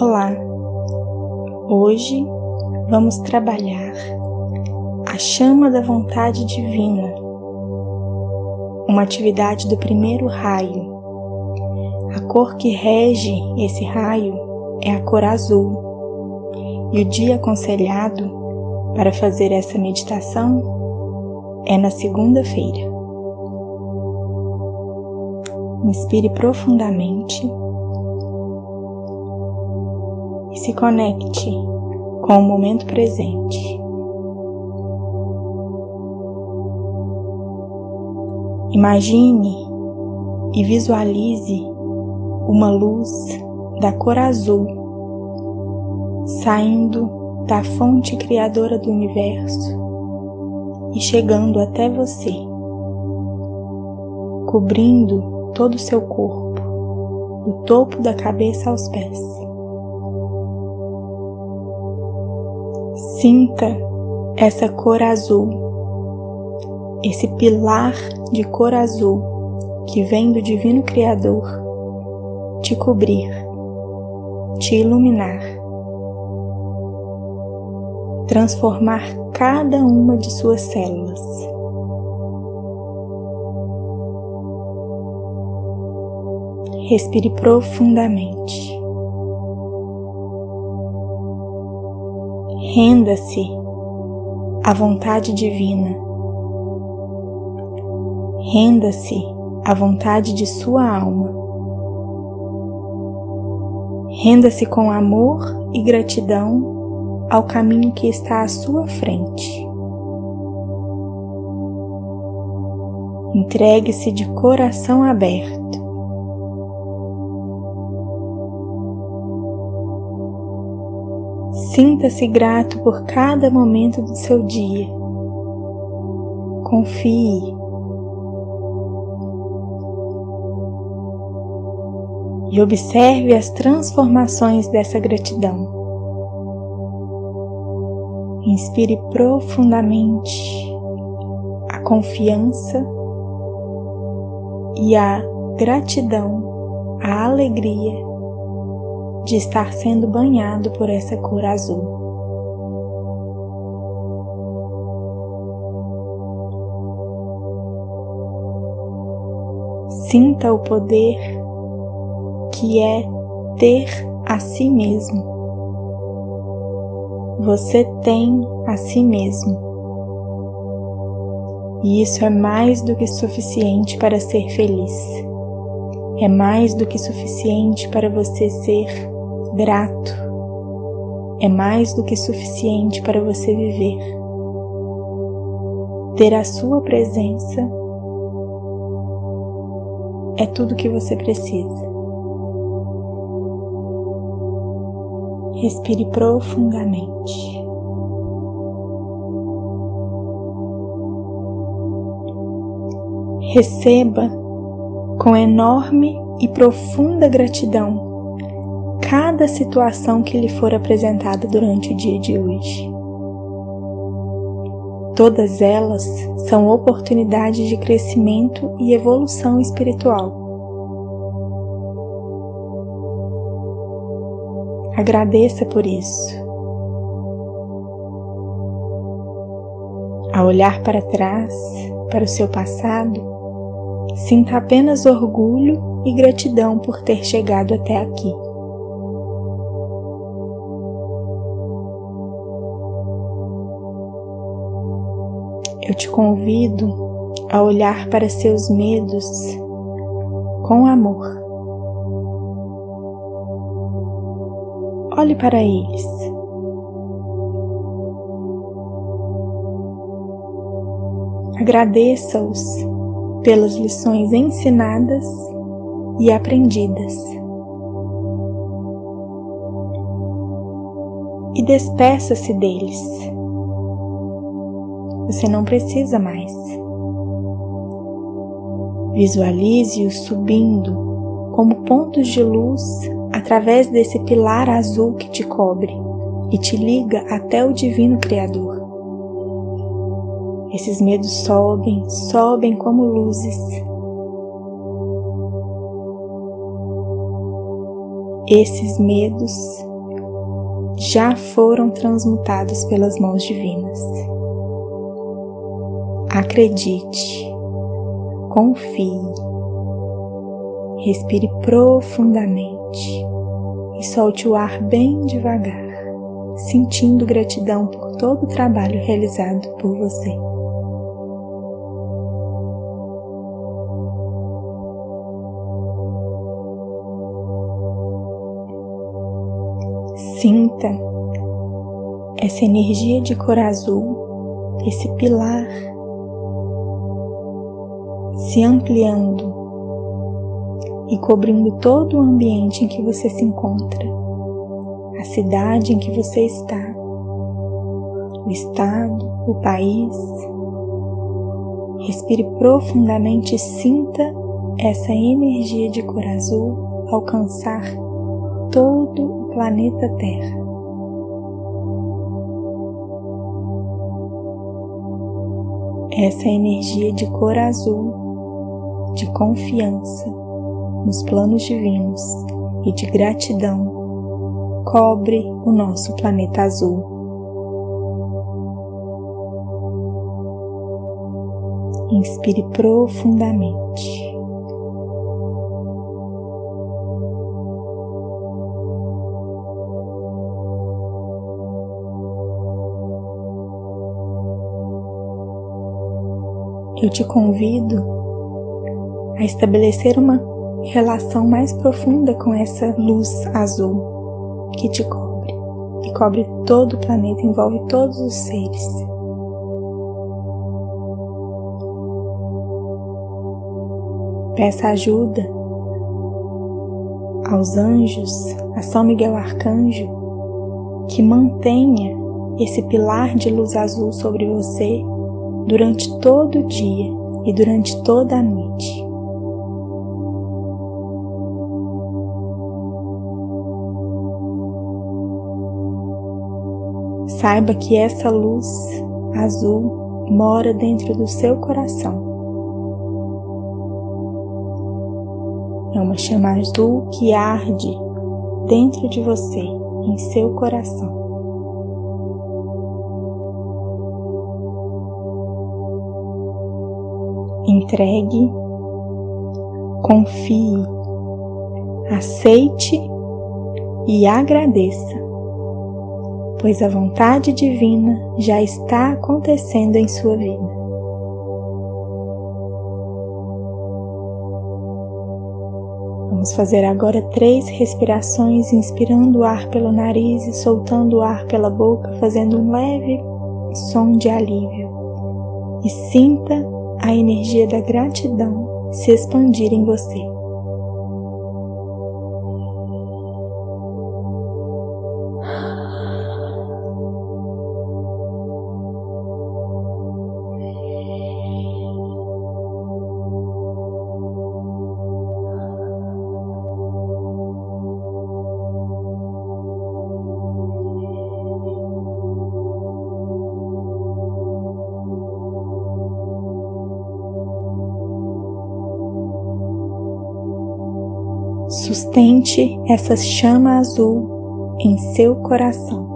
Olá! Hoje vamos trabalhar a chama da vontade divina, uma atividade do primeiro raio. A cor que rege esse raio é a cor azul, e o dia aconselhado para fazer essa meditação é na segunda-feira. Inspire profundamente se conecte com o momento presente. Imagine e visualize uma luz da cor azul saindo da fonte criadora do universo e chegando até você, cobrindo todo o seu corpo, do topo da cabeça aos pés. Sinta essa cor azul, esse pilar de cor azul que vem do Divino Criador te cobrir, te iluminar, transformar cada uma de suas células. Respire profundamente. Renda-se à vontade divina. Renda-se à vontade de sua alma. Renda-se com amor e gratidão ao caminho que está à sua frente. Entregue-se de coração aberto. Sinta-se grato por cada momento do seu dia. Confie. E observe as transformações dessa gratidão. Inspire profundamente a confiança e a gratidão, a alegria de estar sendo banhado por essa cor azul. Sinta o poder que é ter a si mesmo. Você tem a si mesmo. E isso é mais do que suficiente para ser feliz. É mais do que suficiente para você ser grato é mais do que suficiente para você viver. Ter a sua presença é tudo que você precisa. Respire profundamente. Receba com enorme e profunda gratidão cada situação que lhe for apresentada durante o dia de hoje. Todas elas são oportunidades de crescimento e evolução espiritual. Agradeça por isso. Ao olhar para trás, para o seu passado, sinta apenas orgulho e gratidão por ter chegado até aqui. Eu te convido a olhar para seus medos com amor. Olhe para eles. Agradeça-os pelas lições ensinadas e aprendidas. E despeça-se deles você não precisa mais. Visualize-os subindo como pontos de luz através desse pilar azul que te cobre e te liga até o Divino Criador. Esses medos sobem, sobem como luzes. Esses medos já foram transmutados pelas mãos divinas. Acredite, confie, respire profundamente e solte o ar bem devagar, sentindo gratidão por todo o trabalho realizado por você. Sinta essa energia de cor azul, esse pilar se ampliando e cobrindo todo o ambiente em que você se encontra, a cidade em que você está, o estado, o país. Respire profundamente e sinta essa energia de cor azul alcançar todo o planeta Terra. Essa energia de cor azul, de confiança nos planos divinos e de gratidão, cobre o nosso planeta azul. Inspire profundamente. eu te convido a estabelecer uma relação mais profunda com essa luz azul que te cobre e cobre todo o planeta, envolve todos os seres. Peça ajuda aos anjos, a São Miguel Arcanjo, que mantenha esse pilar de luz azul sobre você durante todo o dia e durante toda a noite. Saiba que essa luz azul mora dentro do seu coração. É uma chama azul que arde dentro de você, em seu coração. entregue, confie, aceite e agradeça, pois a vontade divina já está acontecendo em sua vida. Vamos fazer agora três respirações, inspirando o ar pelo nariz e soltando o ar pela boca, fazendo um leve som de alívio. E sinta a energia da gratidão se expandir em você. Sustente essa chama azul em seu coração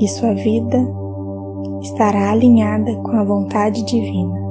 e sua vida estará alinhada com a vontade divina.